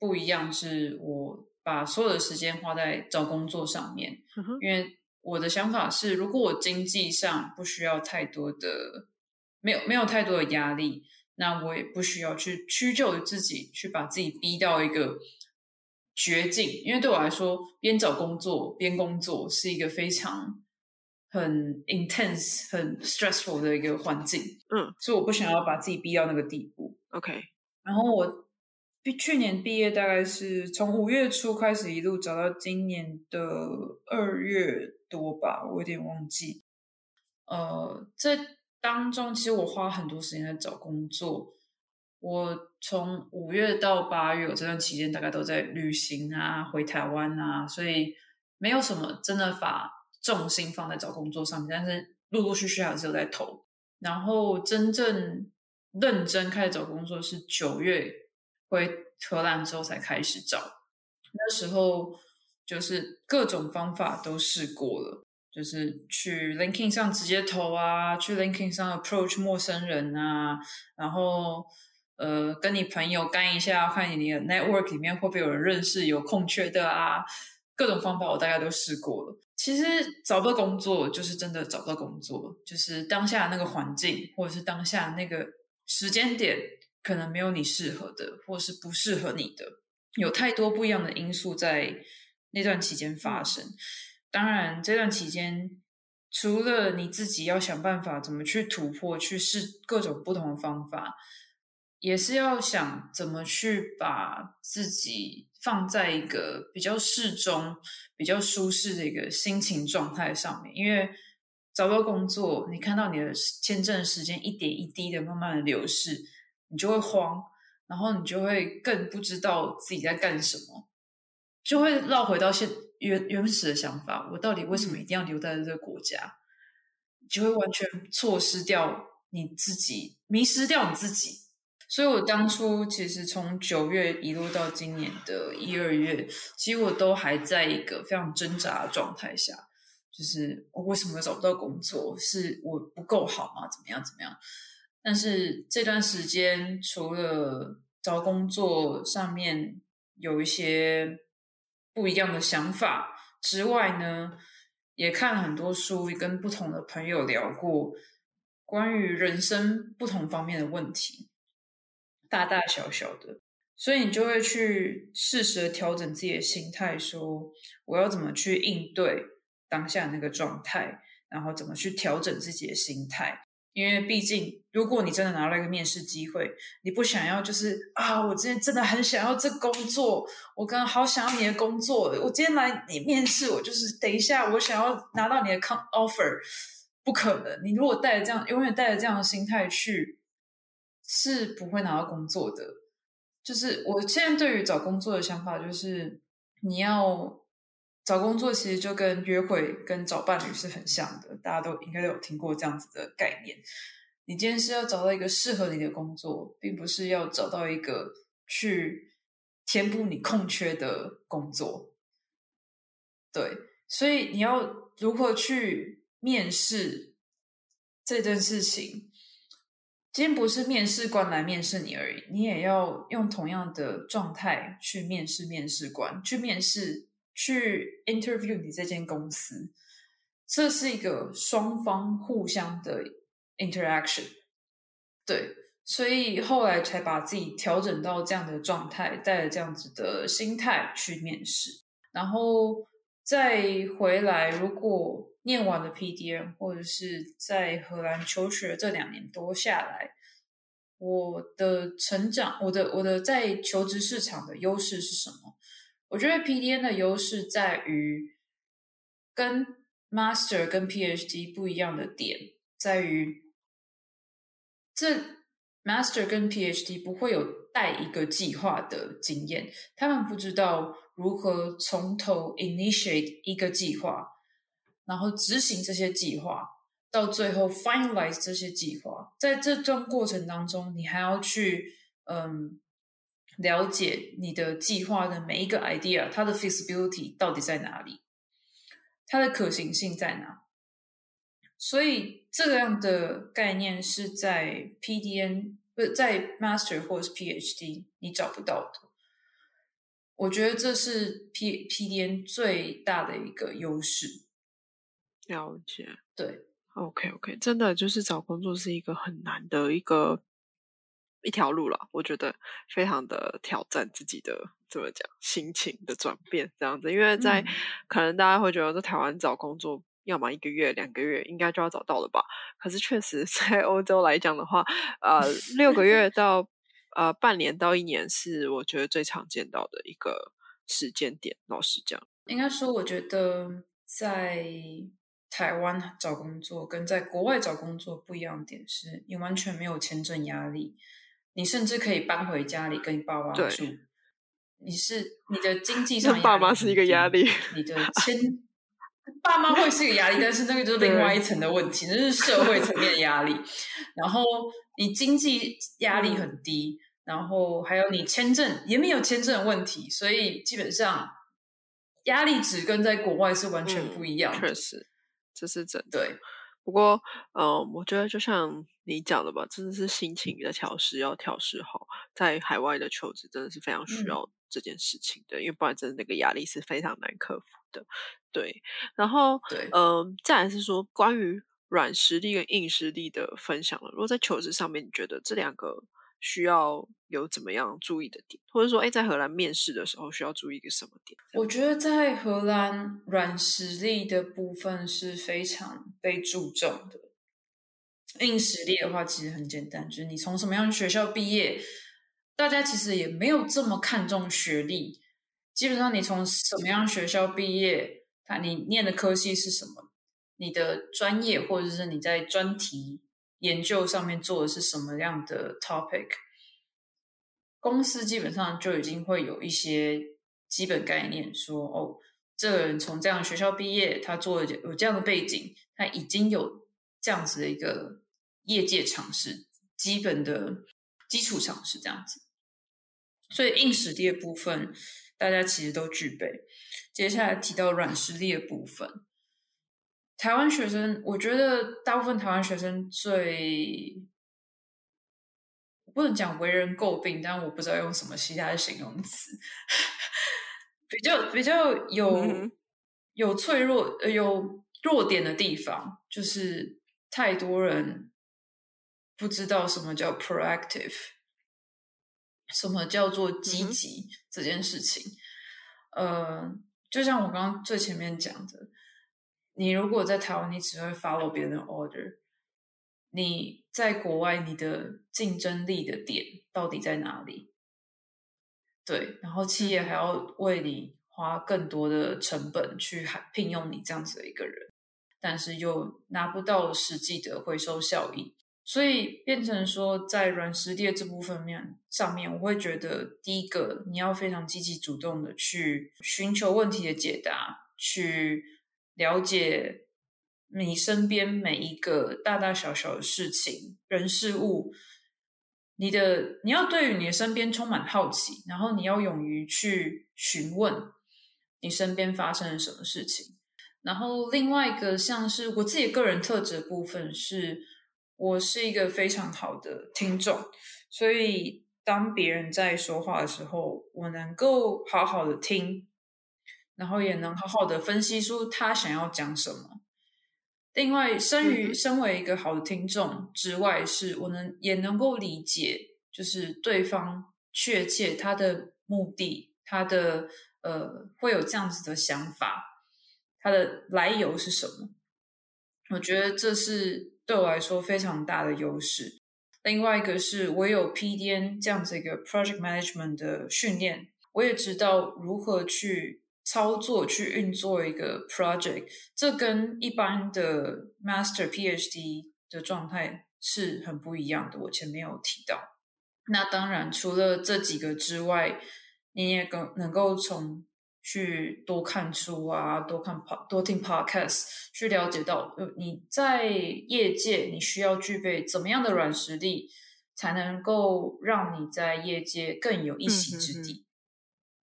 不一样，是我把所有的时间花在找工作上面，嗯，因为我的想法是，如果我经济上不需要太多的，没有没有太多的压力，那我也不需要去屈就于自己，去把自己逼到一个绝境。因为对我来说，边找工作边工作是一个非常很 intense、很 stressful 的一个环境。嗯，所以我不想要把自己逼到那个地步。，OK，然后我毕去年毕业，大概是从五月初开始，一路找到今年的二月多吧，我有点忘记。呃，这当中其实我花很多时间在找工作。我从五月到八月，我这段期间大概都在旅行啊，回台湾啊，所以没有什么真的把重心放在找工作上面，但是陆陆续续还是有在投。然后真正认真开始找工作是九月回荷兰之后才开始找，那时候就是各种方法都试过了，就是去 LinkedIn 上直接投啊，去 LinkedIn 上 approach 陌生人啊，然后呃跟你朋友干一下，看你的 network 里面会不会有人认识有空缺的啊，各种方法我大概都试过了。其实找不到工作就是真的找不到工作，就是当下那个环境或者是当下那个时间点，可能没有你适合的，或是不适合你的，有太多不一样的因素在那段期间发生。当然，这段期间除了你自己要想办法怎么去突破，去试各种不同的方法，也是要想怎么去把自己放在一个比较适中、比较舒适的一个心情状态上面。因为找不到工作，你看到你的签证时间一点一滴的慢慢的流逝，你就会慌，然后你就会更不知道自己在干什么，就会绕回到现原原始的想法：我到底为什么一定要留在这个国家？你就会完全错失掉你自己，迷失掉你自己。所以我当初其实从九月一路到今年的一二月，其实我都还在一个非常挣扎的状态下，就是我为什么找不到工作？是我不够好吗？怎么样？怎么样？但是这段时间除了找工作上面有一些不一样的想法之外呢，也看了很多书，跟不同的朋友聊过关于人生不同方面的问题。大大小小的，所以你就会去适时的调整自己的心态，说我要怎么去应对当下那个状态，然后怎么去调整自己的心态。因为毕竟，如果你真的拿到一个面试机会，你不想要就是啊，我今天真的很想要这工作，我刚好想要你的工作，我今天来你面试，我就是等一下我想要拿到你的 offer，不可能。你如果带着这样，永远带着这样的心态去。是不会拿到工作的。就是我现在对于找工作的想法，就是你要找工作，其实就跟约会、跟找伴侣是很像的。大家都应该都有听过这样子的概念。你今天是要找到一个适合你的工作，并不是要找到一个去填补你空缺的工作。对，所以你要如何去面试这件事情？今天不是面试官来面试你而已，你也要用同样的状态去面试面试官，去面试去 interview 你这间公司，这是一个双方互相的 interaction。对，所以后来才把自己调整到这样的状态，带着这样子的心态去面试，然后再回来，如果念完了 PDM，或者是在荷兰求学这两年多下来，我的成长，我的我的在求职市场的优势是什么？我觉得 P.D.N 的优势在于，跟 Master 跟 PhD 不一样的点在于，这 Master 跟 PhD 不会有带一个计划的经验，他们不知道如何从头 initiate 一个计划，然后执行这些计划，到最后 finalize 这些计划。在这段过程当中，你还要去嗯了解你的计划的每一个 idea，它的 feasibility 到底在哪里，它的可行性在哪。所以这样的概念是在 PDN 不在 Master 或是 PhD 你找不到的。我觉得这是 P PDN 最大的一个优势。了解，对，OK OK，真的就是找工作是一个很难的一个一条路了。我觉得非常的挑战自己的怎么讲心情的转变这样子，因为在可能大家会觉得在台湾找工作。要么一个月、两个月应该就要找到了吧？可是确实，在欧洲来讲的话，呃，六个月到呃半年到一年是我觉得最常见到的一个时间点。老实讲，应该说，我觉得在台湾找工作跟在国外找工作不一样的点是，你完全没有签证压力，你甚至可以搬回家里跟你爸妈住。你是你的经济上，爸妈是一个压力，你的签。爸妈会是一个压力，但是那个就是另外一层的问题，那是社会层面的压力。然后你经济压力很低，然后还有你签证也没有签证的问题，所以基本上压力值跟在国外是完全不一样。确实，这是真的。对，不过嗯，我觉得就像你讲的吧，真的是心情的调试要调试好，在海外的求职真的是非常需要这件事情的，因为不然真的那个压力是非常难克服的。对，然后，嗯，再来是说关于软实力跟硬实力的分享了。如果在求职上面，你觉得这两个需要有怎么样注意的点，或者说，哎，在荷兰面试的时候需要注意一个什么点？我觉得在荷兰软实力的部分是非常被注重的。硬实力的话，其实很简单，就是你从什么样学校毕业，大家其实也没有这么看重学历。基本上，你从什么样学校毕业？看你念的科系是什么，你的专业或者是你在专题研究上面做的是什么样的 topic，公司基本上就已经会有一些基本概念，说哦，这个人从这样学校毕业，他做的有这样的背景，他已经有这样子的一个业界常识，基本的基础常识这样子，所以硬实力的部分。大家其实都具备。接下来提到软实力的部分，台湾学生，我觉得大部分台湾学生最不能讲为人诟病，但我不知道用什么其他的形容词，比较比较有有脆弱、有弱点的地方，就是太多人不知道什么叫 proactive。什么叫做积极这件事情？呃，就像我刚刚最前面讲的，你如果在台湾，你只会 follow 别人的 order；你在国外，你的竞争力的点到底在哪里？对，然后企业还要为你花更多的成本去聘用你这样子的一个人，但是又拿不到实际的回收效益。所以变成说，在软实力这部分面上面，我会觉得第一个，你要非常积极主动的去寻求问题的解答，去了解你身边每一个大大小小的事情、人事物。你的你要对于你的身边充满好奇，然后你要勇于去询问你身边发生了什么事情。然后另外一个像是我自己个人特质的部分是。我是一个非常好的听众，所以当别人在说话的时候，我能够好好的听，然后也能好好的分析出他想要讲什么。另外，生于身为一个好的听众之外，是我能也能够理解，就是对方确切他的目的，他的呃会有这样子的想法，他的来由是什么？我觉得这是。对我来说非常大的优势。另外一个是我有 PDN 这样子一个 project management 的训练，我也知道如何去操作去运作一个 project，这跟一般的 master PhD 的状态是很不一样的。我前面有提到，那当然除了这几个之外，你也更能够从去多看书啊，多看 pod 多听 podcast，去了解到，呃，你在业界你需要具备怎么样的软实力，才能够让你在业界更有一席之地。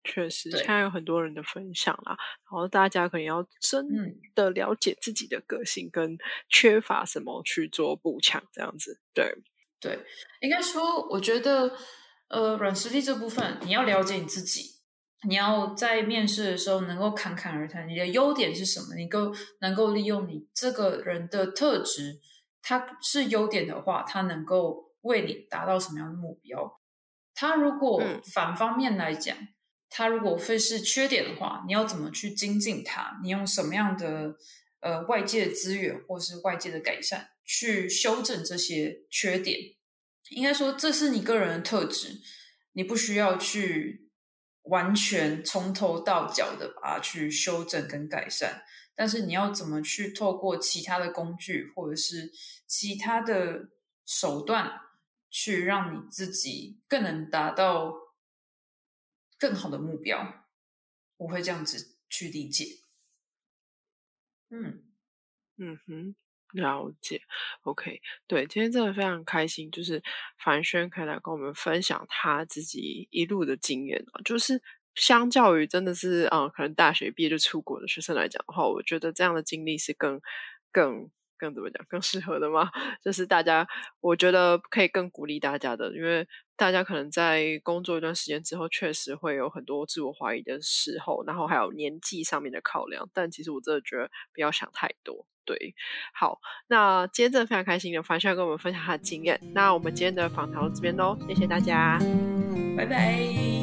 确实，现在有很多人的分享啦，然后大家可能要真的了解自己的个性跟缺乏什么去做补强，这样子。对对，应该说，我觉得，呃，软实力这部分，你要了解你自己，你要在面试的时候能够侃侃而谈，你的优点是什么，你够能够利用你这个人的特质，他是优点的话，他能够为你达到什么样的目标？他如果反方面来讲。它如果会是缺点的话，你要怎么去精进它？你用什么样的呃外界的资源或是外界的改善去修正这些缺点？应该说这是你个人的特质，你不需要去完全从头到脚的把它去修正跟改善，但是你要怎么去透过其他的工具或者是其他的手段，去让你自己更能达到。更好的目标，我会这样子去理解。嗯嗯哼，了解。OK，对，今天真的非常开心，就是凡轩可以来跟我们分享他自己一路的经验啊。就是相较于真的是嗯，可能大学毕业就出国的学生来讲的话，我觉得这样的经历是更更。更怎么讲更适合的吗？就是大家，我觉得可以更鼓励大家的，因为大家可能在工作一段时间之后，确实会有很多自我怀疑的时候，然后还有年纪上面的考量。但其实我真的觉得不要想太多。对，好，那今天真的非常开心的樊校跟我们分享他的经验。那我们今天的访谈到这边喽，谢谢大家，拜拜。